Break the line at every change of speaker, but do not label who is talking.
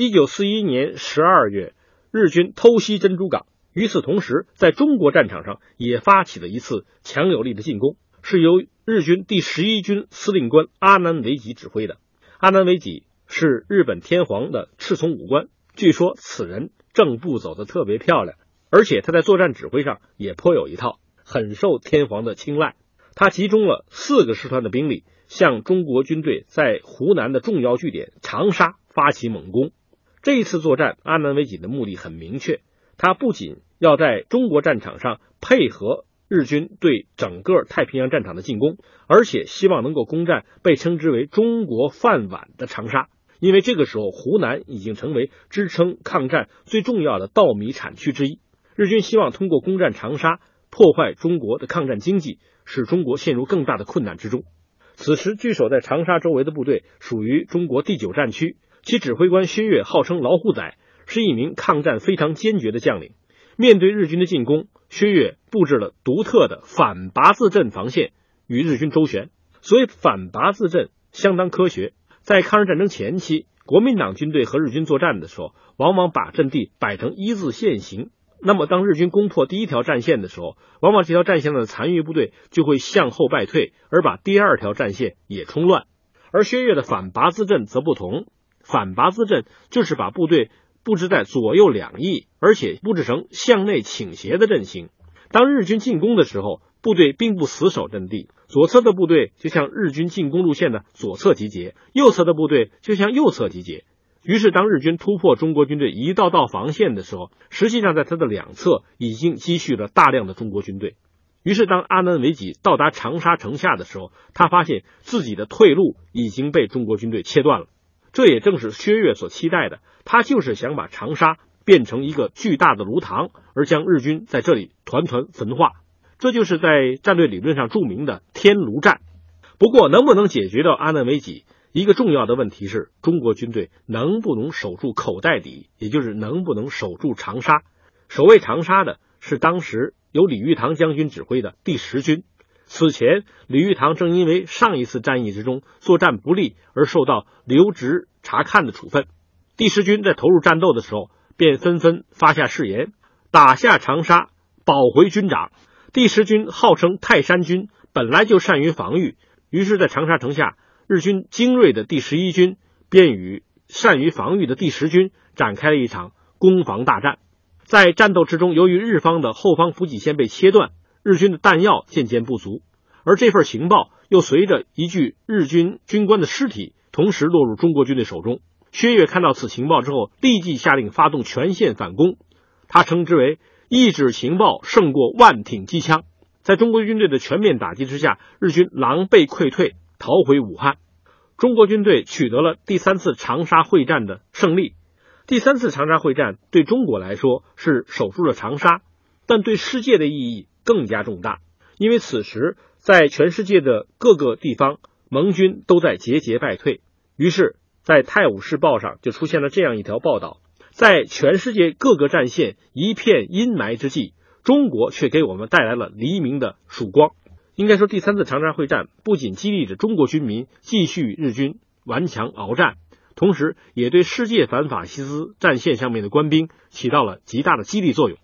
一九四一年十二月，日军偷袭珍珠港。与此同时，在中国战场上也发起了一次强有力的进攻，是由日军第十一军司令官阿南惟几指挥的。阿南惟几是日本天皇的侍从武官，据说此人正步走得特别漂亮，而且他在作战指挥上也颇有一套，很受天皇的青睐。他集中了四个师团的兵力，向中国军队在湖南的重要据点长沙发起猛攻。这一次作战，阿南惟几的目的很明确。他不仅要在中国战场上配合日军对整个太平洋战场的进攻，而且希望能够攻占被称之为“中国饭碗”的长沙，因为这个时候湖南已经成为支撑抗战最重要的稻米产区之一。日军希望通过攻占长沙，破坏中国的抗战经济，使中国陷入更大的困难之中。此时，据守在长沙周围的部队属于中国第九战区，其指挥官薛岳号称“老虎仔”。是一名抗战非常坚决的将领。面对日军的进攻，薛岳布置了独特的反八字阵防线，与日军周旋。所谓反八字阵，相当科学。在抗日战争前期，国民党军队和日军作战的时候，往往把阵地摆成一字线形。那么，当日军攻破第一条战线的时候，往往这条战线上的残余部队就会向后败退，而把第二条战线也冲乱。而薛岳的反八字阵则不同，反八字阵就是把部队。布置在左右两翼，而且布置成向内倾斜的阵型。当日军进攻的时候，部队并不死守阵地，左侧的部队就向日军进攻路线的左侧集结，右侧的部队就向右侧集结。于是，当日军突破中国军队一道道防线的时候，实际上在他的两侧已经积蓄了大量的中国军队。于是，当阿南惟几到达长沙城下的时候，他发现自己的退路已经被中国军队切断了。这也正是薛岳所期待的，他就是想把长沙变成一个巨大的炉膛，而将日军在这里团团焚化。这就是在战略理论上著名的天炉战。不过，能不能解决掉阿难惟几，一个重要的问题是中国军队能不能守住口袋底，也就是能不能守住长沙。守卫长沙的是当时由李玉堂将军指挥的第十军。此前，李玉堂正因为上一次战役之中作战不利而受到留职查看的处分。第十军在投入战斗的时候，便纷纷发下誓言：打下长沙，保回军长。第十军号称泰山军，本来就善于防御，于是，在长沙城下，日军精锐的第十一军便与善于防御的第十军展开了一场攻防大战。在战斗之中，由于日方的后方补给线被切断。日军的弹药渐渐不足，而这份情报又随着一具日军军官的尸体同时落入中国军队手中。薛岳看到此情报之后，立即下令发动全线反攻，他称之为“一纸情报胜过万挺机枪”。在中国军队的全面打击之下，日军狼狈溃退，逃回武汉。中国军队取得了第三次长沙会战的胜利。第三次长沙会战对中国来说是守住了长沙，但对世界的意义。更加重大，因为此时在全世界的各个地方，盟军都在节节败退。于是，在《泰晤士报》上就出现了这样一条报道：在全世界各个战线一片阴霾之际，中国却给我们带来了黎明的曙光。应该说，第三次长沙会战不仅激励着中国军民继续与日军顽强鏖战，同时也对世界反法西斯战线上面的官兵起到了极大的激励作用。